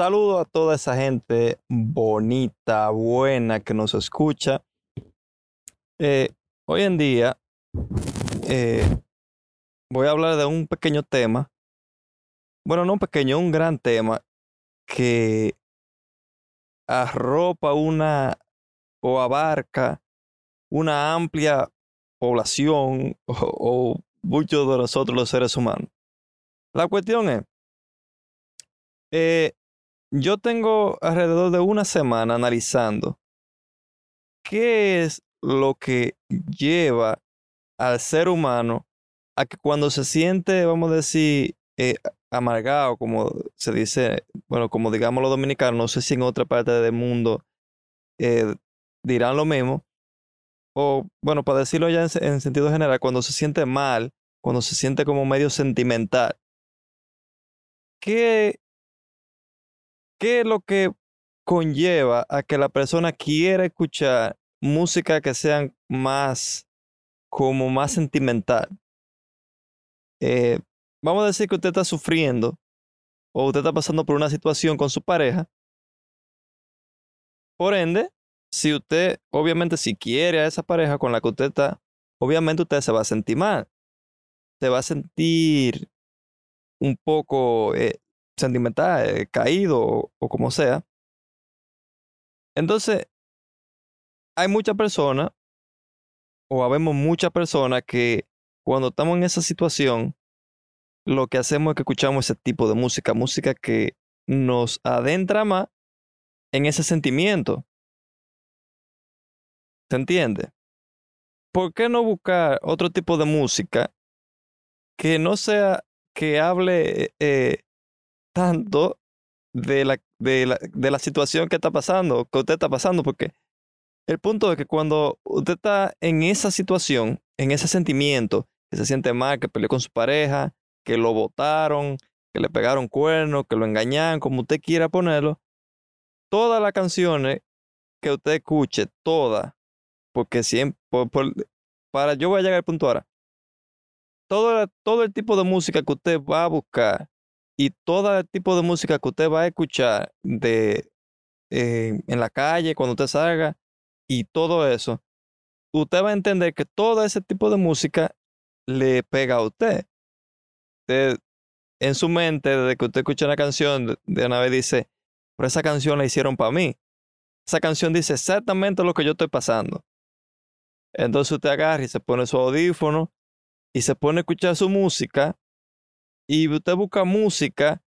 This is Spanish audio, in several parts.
saludo a toda esa gente bonita, buena que nos escucha. Eh, hoy en día eh, voy a hablar de un pequeño tema. Bueno, no un pequeño, un gran tema que arropa una o abarca una amplia población o, muchos de nosotros los seres humanos. La cuestión es, eh, yo tengo alrededor de una semana analizando qué es lo que lleva al ser humano a que cuando se siente, vamos a decir, eh, amargado, como se dice, bueno, como digamos los dominicanos, no sé si en otra parte del mundo eh, dirán lo mismo, o bueno, para decirlo ya en, sentido general, cuando se siente mal, cuando se siente como medio sentimental, ¿qué, qué es lo que conlleva a que la persona quiera escuchar música que sean más, como más sentimental? Eh, vamos a decir que usted está sufriendo o usted está pasando por una situación con su pareja. Por ende, si usted, obviamente, si quiere a esa pareja con la que usted está, obviamente usted se va a sentir mal. Se va a sentir un poco eh, sentimental, eh, caído o, como sea. Entonces, hay muchas personas, o habemos muchas personas que cuando estamos en esa situación, lo que hacemos es que escuchamos ese tipo de música, música que nos adentra más en ese sentimiento. ¿Se entiende? ¿Por qué no buscar otro tipo de música que no sea que hable eh, tanto de la, de, la, de la situación que está pasando, que usted está pasando? Porque el punto es que cuando usted está en esa situación, en ese sentimiento, que se siente mal, que peleó con su pareja, que lo botaron, que le pegaron cuernos, que lo engañaron, como usted quiera ponerlo, todas las canciones que usted escuche, todas, porque siempre, para yo voy a llegar al punto ahora. Todo, todo el tipo de música que usted va a buscar y todo el tipo de música que usted va a escuchar de, eh, en la calle, cuando usted salga y todo eso, usted va a entender que todo ese tipo de música le pega a usted. usted en su mente, desde que usted escucha una canción, de una vez dice, pero esa canción la hicieron para mí. Esa canción dice exactamente lo que yo estoy pasando. Entonces usted agarra y se pone su audífono y se pone a escuchar su música y usted busca música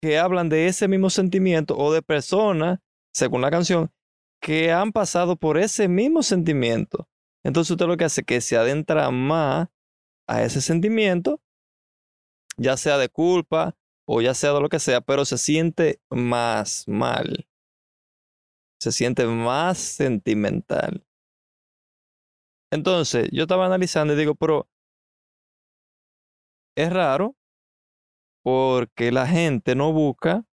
que hablan de ese mismo sentimiento o de personas, según la canción, que han pasado por ese mismo sentimiento. Entonces usted lo que hace es que se adentra más a ese sentimiento, ya sea de culpa o ya sea de lo que sea, pero se siente más mal. Se siente más sentimental. Entonces, yo estaba analizando y digo, pero es raro porque la gente no busca,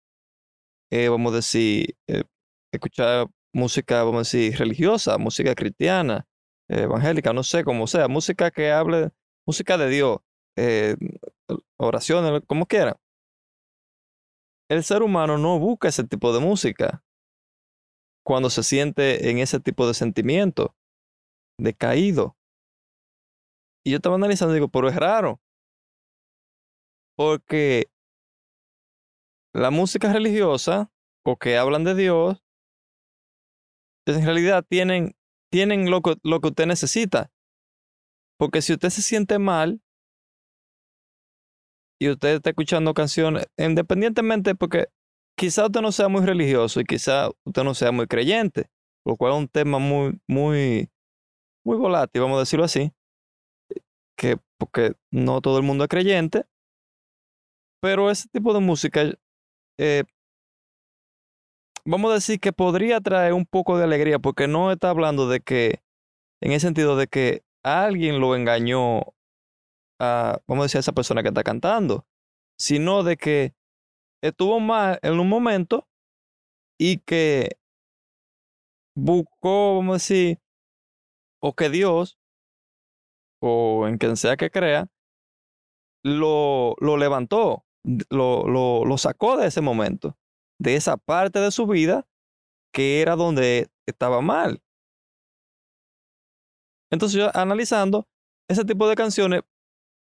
eh, vamos a decir, eh, escuchar música, vamos a decir, religiosa, música cristiana, evangélica, no sé cómo sea, música que hable, música de Dios, eh, oraciones, como quiera. El ser humano no busca ese tipo de música cuando se siente en ese tipo de sentimiento decaído. Y yo estaba analizando y digo, pero es raro. Porque la música religiosa o que hablan de Dios, en realidad tienen, tienen lo, que, lo que usted necesita. Porque si usted se siente mal y usted está escuchando canciones, independientemente, porque quizá usted no sea muy religioso y quizá usted no sea muy creyente, lo cual es un tema muy, muy, muy volátil, vamos a decirlo así, que porque no todo el mundo es creyente, pero ese tipo de música, eh, vamos a decir que podría traer un poco de alegría, porque no está hablando de que, en el sentido de que alguien lo engañó a, vamos a decir, a esa persona que está cantando, sino de que estuvo mal en un momento y que buscó, vamos a decir, o que Dios, o en quien sea que crea, lo, lo levantó, lo, lo, sacó de ese momento. de esa parte de su vida que era donde estaba mal. Entonces yo analizando, ese tipo de canciones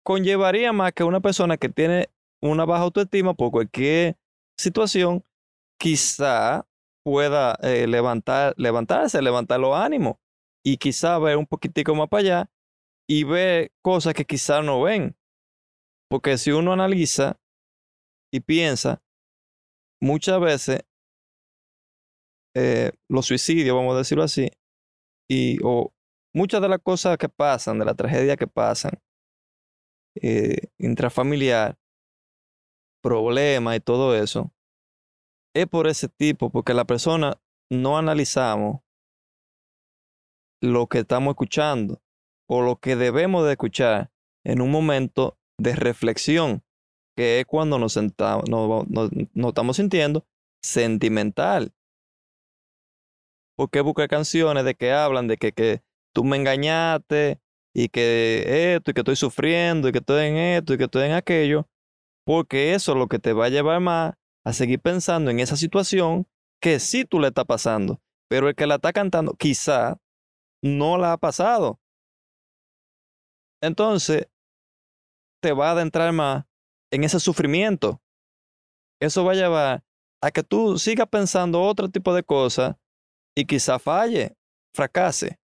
conllevaría más que una persona que tiene una baja autoestima por cualquier situación, quizá pueda eh, levantar, levantarse, levantar los ánimos y quizá ver un poquitico más para allá y ver cosas que quizá no ven. Porque si uno analiza y piensa, muchas veces eh, los suicidios, vamos a decirlo así, y o muchas de las cosas que pasan, de la tragedia que pasan, eh, intrafamiliar, problemas y todo eso, es por ese tipo, porque la persona no analizamos lo que estamos escuchando o lo que debemos de escuchar en un momento de reflexión, que es cuando nos, estamos sintiendo sentimental. Porque buscar canciones de que hablan de que, que tú me engañaste y que esto y que estoy sufriendo y que estoy en esto y que estoy en aquello, porque eso es lo que te va a llevar más a seguir pensando en esa situación que sí tú le está pasando, pero el que la está cantando quizá no la ha pasado. Entonces, te va a adentrar más en ese sufrimiento. Eso va a llevar a que tú sigas pensando otro tipo de cosas y quizá falle, fracase.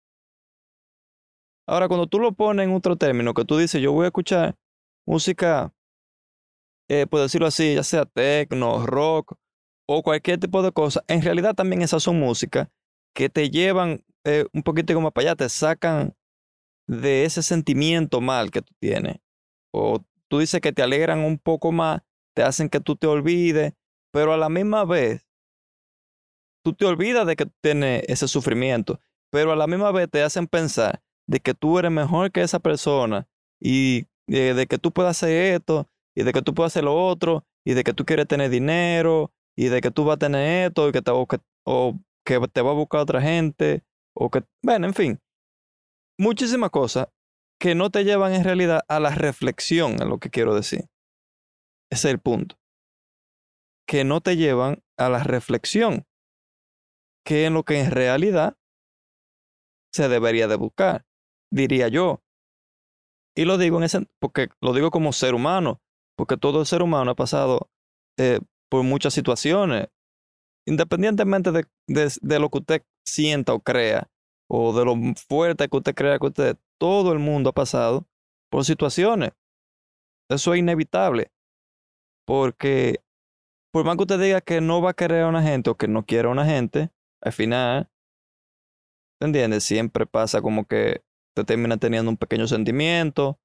Ahora, cuando tú lo pones en otro término, que tú dices, yo voy a escuchar música, eh, por decirlo así, ya sea techno, rock o cualquier tipo de cosa, en realidad también esas son músicas que te llevan eh, un poquito como para allá, te sacan de ese sentimiento mal que tú tienes. O tú dices que te alegran un poco más, te hacen que tú te olvides, pero a la misma vez, tú te olvidas de que tienes ese sufrimiento, pero a la misma vez te hacen pensar de que tú eres mejor que esa persona y eh, de, que tú puedas hacer esto y de que tú puedas hacer lo otro y de que tú quieres tener dinero y de que tú vas a tener esto y que te, o, que, o que te va a buscar otra gente o que, bueno, en fin, muchísimas cosas que no te llevan en realidad a la reflexión, es lo que quiero decir. Ese es el punto. Que no te llevan a la reflexión, que es lo que en realidad se debería de buscar, diría yo. Y lo digo en ese, porque lo digo como ser humano, porque todo el ser humano ha pasado eh, por muchas situaciones, independientemente de, de, lo que usted sienta o crea, o de lo fuerte que usted crea que usted, todo el mundo ha pasado por situaciones. Eso es inevitable, porque por más que usted diga que no va a querer a una gente o que no quiere a una gente, al final entiendes? Siempre pasa como que te termina teniendo un pequeño sentimiento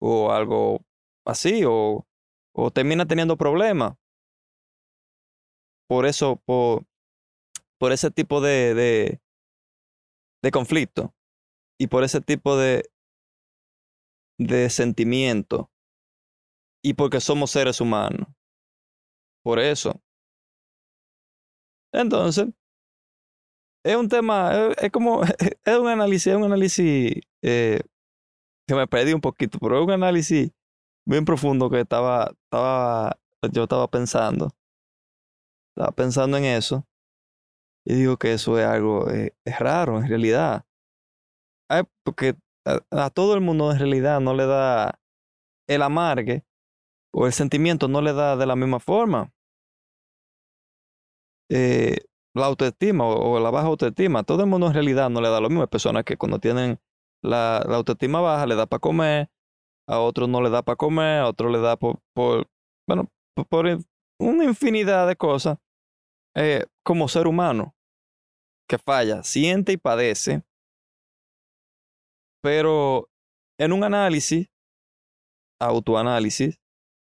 o algo así, o, o termina teniendo problemas. Por eso, por, por ese tipo de, de, de conflicto y por ese tipo de, de sentimiento y porque somos seres humanos. Por eso. Entonces, es un tema, es, como, es un análisis, es un análisis eh, que me perdí un poquito, pero es un análisis bien profundo que estaba, estaba, yo estaba pensando. Estaba pensando en eso. Y digo que eso es algo, eh, es raro en realidad. Porque a, todo el mundo en realidad no le da el amargue o el sentimiento no le da de la misma forma. Eh, la autoestima o, la baja autoestima. Todo el mundo en realidad no le da lo mismo. Hay personas que cuando tienen la, autoestima baja le da para comer, a otros no le da para comer, a otros le da por, por bueno, por, una infinidad de cosas. Eh, como ser humano que falla, siente y padece, pero en un análisis, autoanálisis,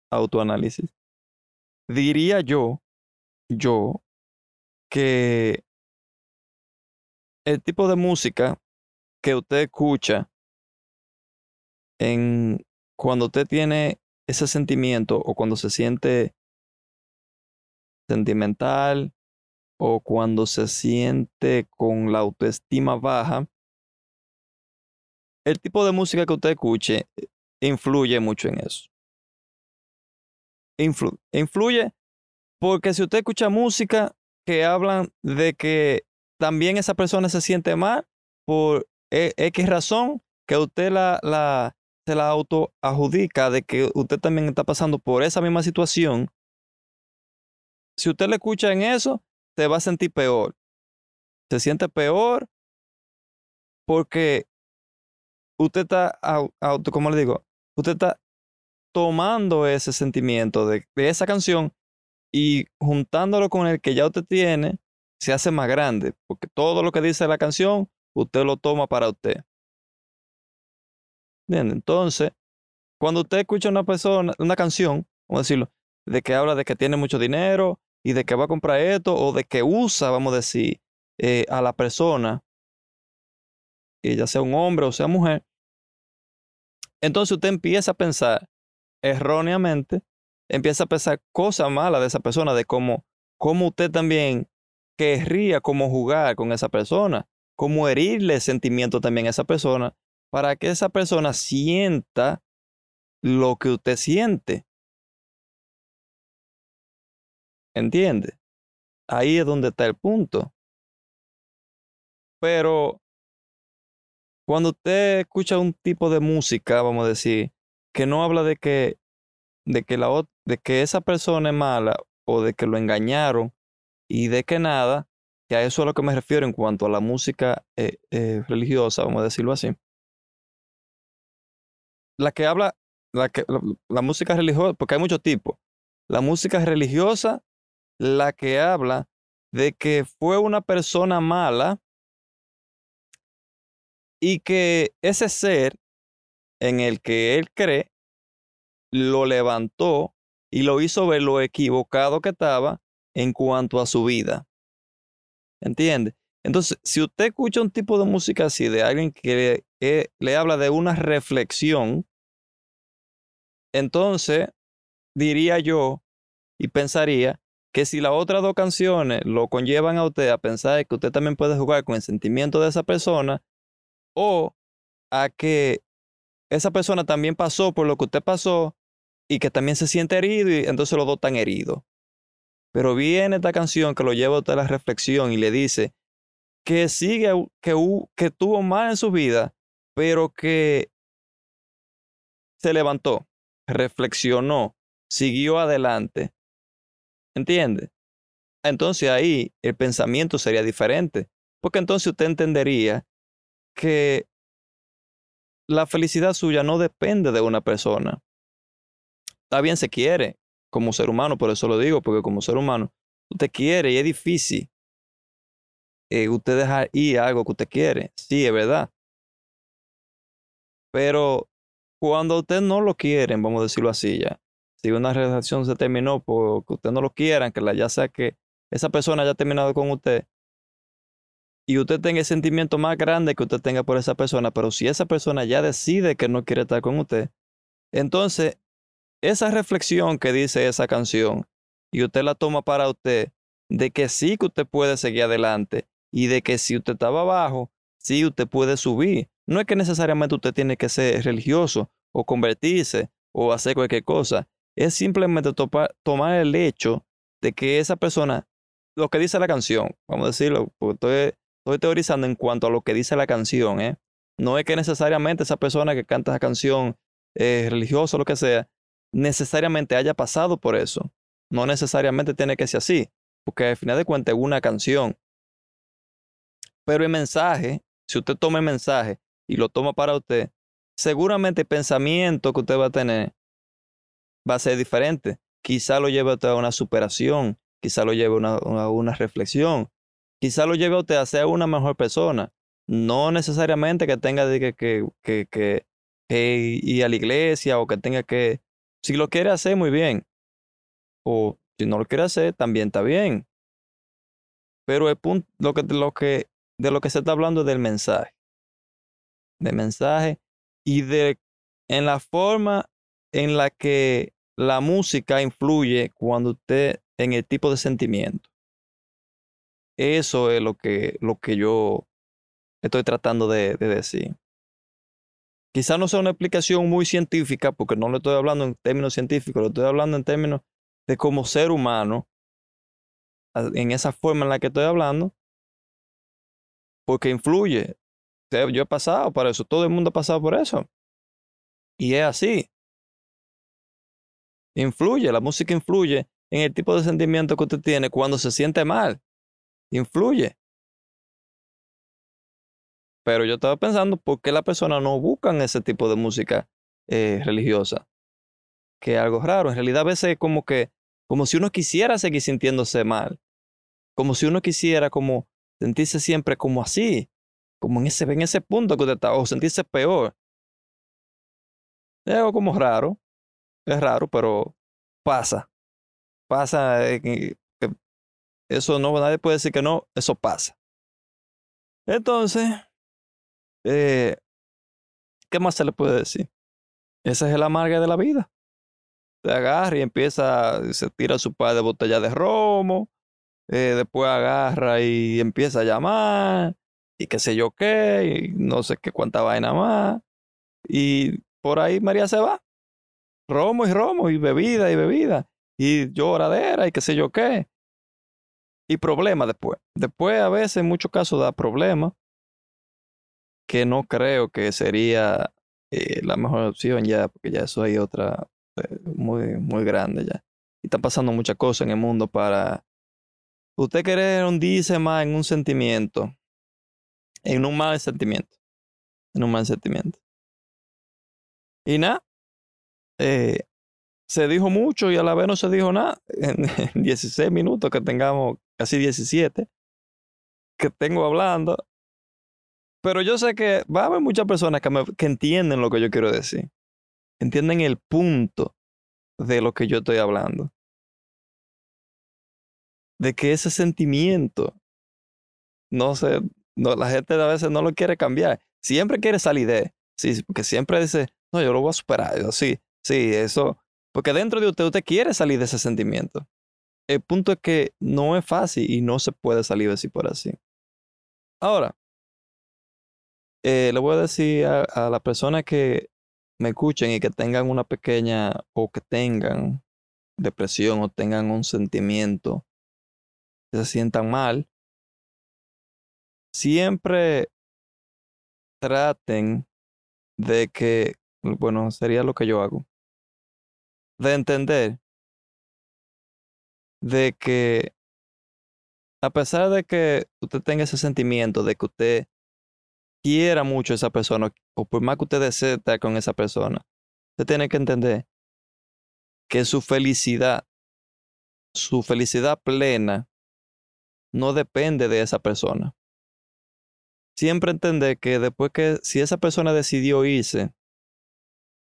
autoanálisis, diría yo, yo, que el tipo de música que usted escucha en cuando usted tiene ese sentimiento o cuando se siente sentimental o cuando se siente con la autoestima baja, el tipo de música que usted escuche influye mucho en eso. influye Porque si usted escucha música que hablan de que también esa persona se siente mal por e, X razón, que usted la, la, se la autoadjudica de que usted también está pasando por esa misma situación, si usted le escucha en eso, se va a sentir peor. Se siente peor porque usted está, como le digo, usted está tomando ese sentimiento de, esa canción y juntándolo con el que ya usted tiene, se hace más grande, porque todo lo que dice la canción, usted lo toma para usted. Entonces, cuando usted escucha una persona, una canción, vamos a decirlo, de que habla de que tiene mucho dinero y de que va a comprar esto, o de que usa, vamos a decir, eh, a la persona, ya sea un hombre o sea mujer, entonces usted empieza a pensar erróneamente, empieza a pensar cosas malas de esa persona, de cómo, cómo usted también querría como jugar con esa persona, cómo herirle sentimiento también a esa persona, para que esa persona sienta lo que usted siente. ¿Entiende? Ahí es donde está el punto. Pero cuando usted escucha un tipo de música, vamos a decir, que no habla de que, de que, la, de que esa persona es mala o de que lo engañaron y de que nada, que a eso es a lo que me refiero en cuanto a la música eh, eh, religiosa, vamos a decirlo así. La que habla, la, que, la música religiosa, porque hay muchos tipos. La música religiosa, la que habla de que fue una persona mala y que ese ser en el que él cree lo levantó y lo hizo ver lo equivocado que estaba en cuanto a su vida. ¿Entiende? Entonces, si usted escucha un tipo de música así, de alguien que le, le habla de una reflexión, entonces diría yo y pensaría que si las otras dos canciones lo conllevan a usted a pensar que usted también puede jugar con el sentimiento de esa persona, o a que esa persona también pasó por lo que usted pasó y que también se siente herido y entonces los dos están heridos. Pero viene esta canción que lo lleva a usted la reflexión y le dice que sigue, que, que tuvo mal en su vida, pero que se levantó, reflexionó, siguió adelante. ¿Entiende? Entonces ahí el pensamiento sería diferente, porque entonces usted entendería que la felicidad suya no depende de una persona. Está bien, se quiere como ser humano, por eso lo digo, porque como ser humano, usted quiere y es difícil eh, usted dejar ir algo que usted quiere. Sí, es verdad. Pero cuando usted no lo quieren, vamos a decirlo así ya, si una relación se terminó porque usted no lo quiera, que la, ya sea que esa persona haya terminado con usted, y usted tenga el sentimiento más grande que usted tenga por esa persona, pero si esa persona ya decide que no quiere estar con usted, entonces esa reflexión que dice esa canción y usted la toma para usted, de que sí que usted puede seguir adelante y de que si usted estaba abajo, sí usted puede subir. No es que necesariamente usted tiene que ser religioso o convertirse o hacer cualquier cosa. Es simplemente tomar el hecho de que esa persona, lo que dice la canción, vamos a decirlo, porque estoy estoy teorizando en cuanto a lo que dice la canción, ¿eh? No es que necesariamente esa persona que canta esa canción eh, religiosa o lo que sea, necesariamente haya pasado por eso. No necesariamente tiene que ser así, porque al final de cuentas es una canción. Pero el mensaje, si usted toma el mensaje y lo toma para usted, seguramente el pensamiento que usted va a tener va a ser diferente. Quizá lo lleve a una superación, quizá lo lleve a una reflexión, quizá lo lleve a usted a ser una mejor persona. No necesariamente que tenga que, ir a la iglesia o que tenga que... Si lo quiere hacer, muy bien. O si no lo quiere hacer, también está bien. Pero lo que, de lo que se está hablando es del mensaje. Del mensaje y de en la forma en la que la música influye cuando usted en el tipo de sentimiento. Eso es lo que, lo que yo estoy tratando de, decir. Quizá no sea una explicación muy científica, porque no le estoy hablando en términos científicos, lo estoy hablando en términos de como ser humano, en esa forma en la que estoy hablando, porque influye. Yo he pasado por eso, todo el mundo ha pasado por eso. Y es así. Influye, la música influye en el tipo de sentimiento que usted tiene cuando se siente mal. Influye. Pero yo estaba pensando, ¿por qué las personas no buscan ese tipo de música eh, religiosa? Que es algo raro. En realidad a veces es como que, como si uno quisiera seguir sintiéndose mal. Como si uno quisiera como sentirse siempre como así. Como en ese, en ese punto que usted está. O sentirse peor. Es algo como raro. Es raro, pero pasa. Pasa. Eh, eso no, nadie puede decir que no. Eso pasa. Entonces, eh, ¿Qué más se le puede decir? Esa es la amarga de la vida. Se agarra y empieza, se tira su par de botella de romo, eh, después agarra y empieza a llamar, y qué sé yo qué, y no sé qué cuánta vaina más. Y por ahí María se va. Romo y romo, y bebida y bebida, y lloradera y qué sé yo qué. Y problema después. Después a veces en muchos casos da problemas que no creo que sería eh, la mejor opción ya, porque ya eso hay otra eh, muy, muy grande ya. Y está pasando muchas cosas en el mundo para usted querer hundirse más en un sentimiento, en un mal sentimiento, en un mal sentimiento. Y nada, eh, se dijo mucho y a la vez no se dijo nada. En 16 minutos que tengamos, casi 17, que tengo hablando, pero yo sé que va a haber muchas personas que, que entienden lo que yo quiero decir. Entienden el punto de lo que yo estoy hablando. De que ese sentimiento, no sé, no, la gente a veces no lo quiere cambiar. Siempre quiere salir de, sí, porque siempre dice, no, yo lo voy a superar. Yo, sí, sí, eso, porque dentro de usted usted quiere salir de ese sentimiento. El punto es que no es fácil y no se puede salir así por así. Ahora, eh, le voy a decir a, a las personas que me escuchen y que tengan una pequeña o que tengan depresión o tengan un sentimiento que se sientan mal, siempre traten de que, bueno, sería lo que yo hago, de entender de que a pesar de que usted tenga ese sentimiento de que usted quiera mucho a esa persona, o por más que usted desee estar con esa persona, usted tiene que entender que su felicidad, su felicidad plena, no depende de esa persona. Siempre entender que después que si esa persona decidió irse,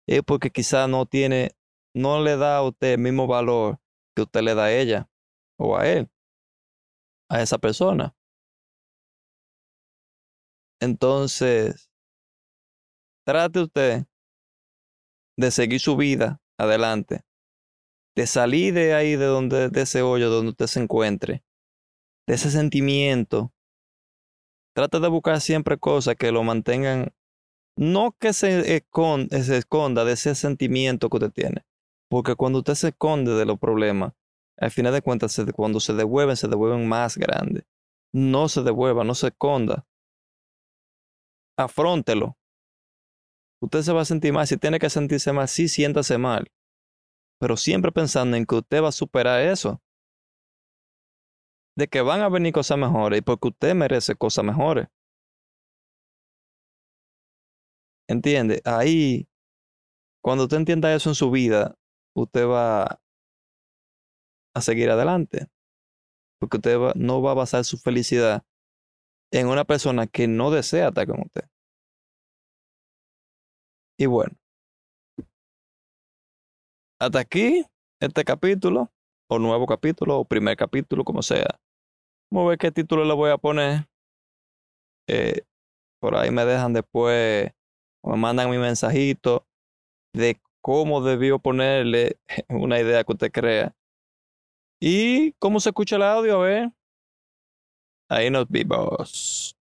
es porque quizá no tiene, no le da a usted el mismo valor que usted le da a ella o a él, a esa persona. Entonces, trate usted de seguir su vida adelante, de salir de ahí, de donde, de ese hoyo donde usted se encuentre, de ese sentimiento. Trate de buscar siempre cosas que lo mantengan, no que se esconda, se esconda de ese sentimiento que usted tiene, porque cuando usted se esconde de los problemas, al final de cuentas, cuando se devuelven, se devuelven más grandes. No se devuelva, no se esconda afróntelo. Usted se va a sentir mal. Si tiene que sentirse mal, sí, siéntase mal. Pero siempre pensando en que usted va a superar eso. De que van a venir cosas mejores y porque usted merece cosas mejores. ¿Entiende? Ahí, cuando usted entienda eso en su vida, usted va a seguir adelante. Porque usted no va a basar su felicidad en una persona que no desea estar con usted. Y bueno, hasta aquí este capítulo, o nuevo capítulo, o primer capítulo, como sea. Vamos a ver qué título le voy a poner. Eh, por ahí me dejan después, o me mandan mi mensajito de cómo debió ponerle una idea que usted crea. Y cómo se escucha el audio, a ver. Ahí nos vimos.